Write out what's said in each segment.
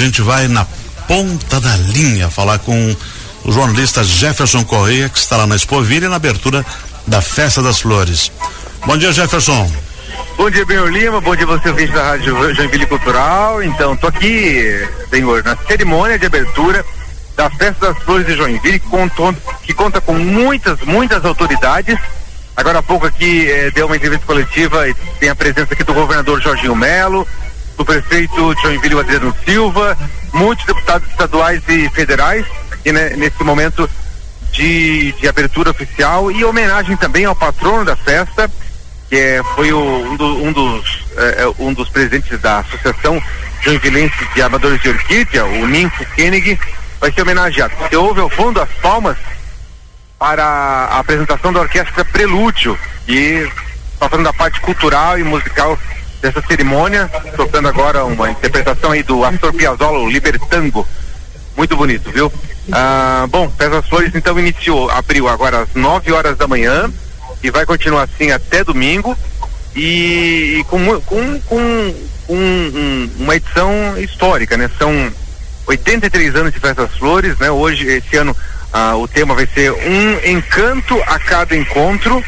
gente vai na ponta da linha falar com o jornalista Jefferson Correia, que está lá na Expovilha na abertura da Festa das Flores. Bom dia, Jefferson. Bom dia, Benhor Lima. Bom dia, você ouvinte da Rádio Joinville Cultural. Então, tô aqui, Benhor, na cerimônia de abertura da Festa das Flores de Joinville, que, que conta com muitas, muitas autoridades Agora há pouco aqui eh, deu uma entrevista coletiva e tem a presença aqui do governador Jorginho Melo, do prefeito Joinville Adriano Silva, muitos deputados estaduais e federais aqui né, nesse momento de, de abertura oficial e homenagem também ao patrono da festa, que é, foi o, um, do, um, dos, é, um dos presidentes da Associação Joinvilense de Amadores de Orquídea, o Ninfo Koenig, vai ser homenageado. Você ouve ao fundo as palmas para a apresentação da orquestra Prelúdio, e passando da parte cultural e musical dessa cerimônia, tocando agora uma interpretação aí do Astor Piazzolla, o Libertango. Muito bonito, viu? Ah, bom, Pesas Flores então iniciou, abriu agora às 9 horas da manhã e vai continuar assim até domingo e, e com, com, com, com um, uma edição histórica, né? São 83 anos de Festas Flores, né? Hoje, esse ano, ah, o tema vai ser um encanto a cada encontro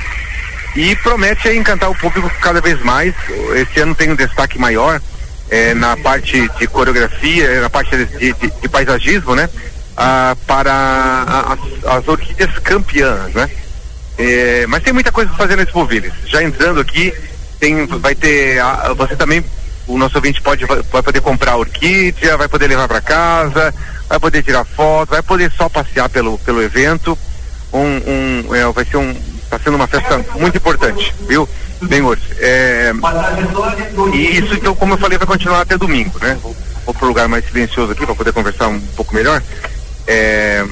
e promete encantar o público cada vez mais. Esse ano tem um destaque maior eh, na parte de coreografia, na parte de, de, de paisagismo, né? Ah, para as, as, orquídeas campeãs, né? Eh, mas tem muita coisa para fazer nesse Moviles. Já entrando aqui, tem, vai ter, você também, o nosso ouvinte pode vai poder comprar orquídea, vai poder levar para casa, vai poder tirar foto, vai poder só passear pelo, pelo evento. Um, um é, vai ser um, está sendo uma festa muito importante, viu? Bem, hoje. É, e isso, então, como eu falei, vai continuar até domingo, né? Vou, vou para um lugar mais silencioso aqui para poder conversar um pouco melhor. É,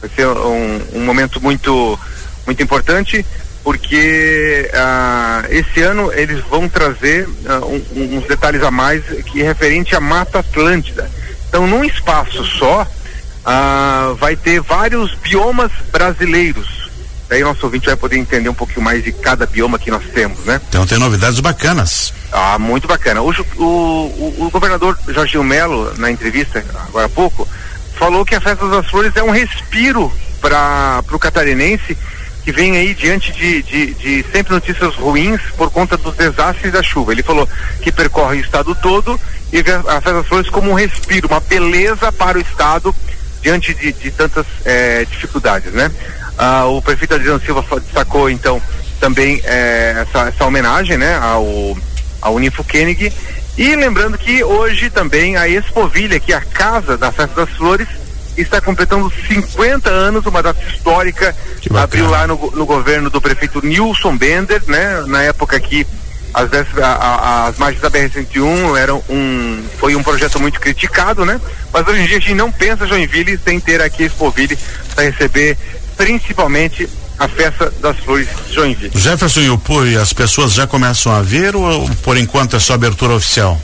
vai ser um, um momento muito, muito importante porque ah, esse ano eles vão trazer ah, um, uns detalhes a mais que é referente à Mata Atlântida. Então, num espaço só, ah, vai ter vários biomas brasileiros. Daí nosso ouvinte vai poder entender um pouquinho mais de cada bioma que nós temos, né? Então tem novidades bacanas. Ah, muito bacana. O, o, o, o governador Jorginho Melo, na entrevista agora há pouco, falou que a Festa das Flores é um respiro para o catarinense que vem aí diante de, de, de, sempre notícias ruins por conta dos desastres da chuva. Ele falou que percorre o estado todo e vê a Festa das Flores como um respiro, uma beleza para o estado diante de, de tantas eh, dificuldades, né? Ah, o prefeito Adriano Silva destacou então também eh, essa, essa homenagem, né, ao ao Unifo Koenig e lembrando que hoje também a Expovilha, que é a casa da Festa das Flores, está completando 50 anos, uma data histórica. Abriu lá no, no, governo do prefeito Nilson Bender, né? Na época que as, a, as margens da BR-101 eram um, foi um projeto muito criticado, né? Mas hoje em dia a gente não pensa Joinville sem ter aqui Expoville para receber principalmente a festa das flores Joinville. Jefferson e o Pui, as pessoas já começam a ver ou por enquanto é só abertura oficial?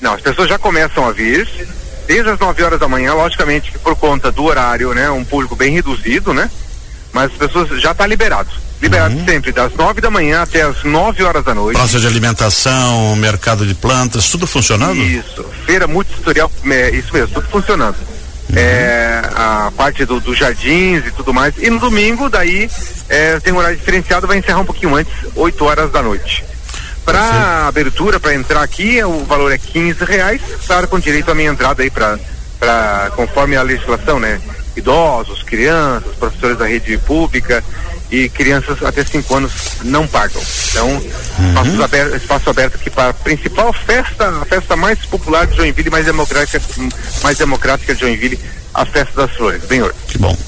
Não, as pessoas já começam a vir desde as 9 horas da manhã, logicamente que por conta do horário, né, um público bem reduzido, né? Mas as pessoas já está liberado. Liberado uhum. sempre, das 9 da manhã até as 9 horas da noite. Praça de alimentação, mercado de plantas, tudo funcionando? Isso, feira multissetorial, é, isso mesmo, tudo funcionando. Uhum. É, a parte dos do jardins e tudo mais. E no domingo, daí, é, tem um horário diferenciado, vai encerrar um pouquinho antes, 8 horas da noite. Para abertura, para entrar aqui, o valor é 15 reais, claro, com direito à minha entrada aí para conforme a legislação, né? Idosos, crianças, professores da rede pública e crianças até 5 anos não pagam. Então, uhum. espaço, aberto, espaço aberto aqui para a principal festa, a festa mais popular de Joinville, mais democrática, mais democrática de Joinville, a festa das flores. Benhor. Que bom.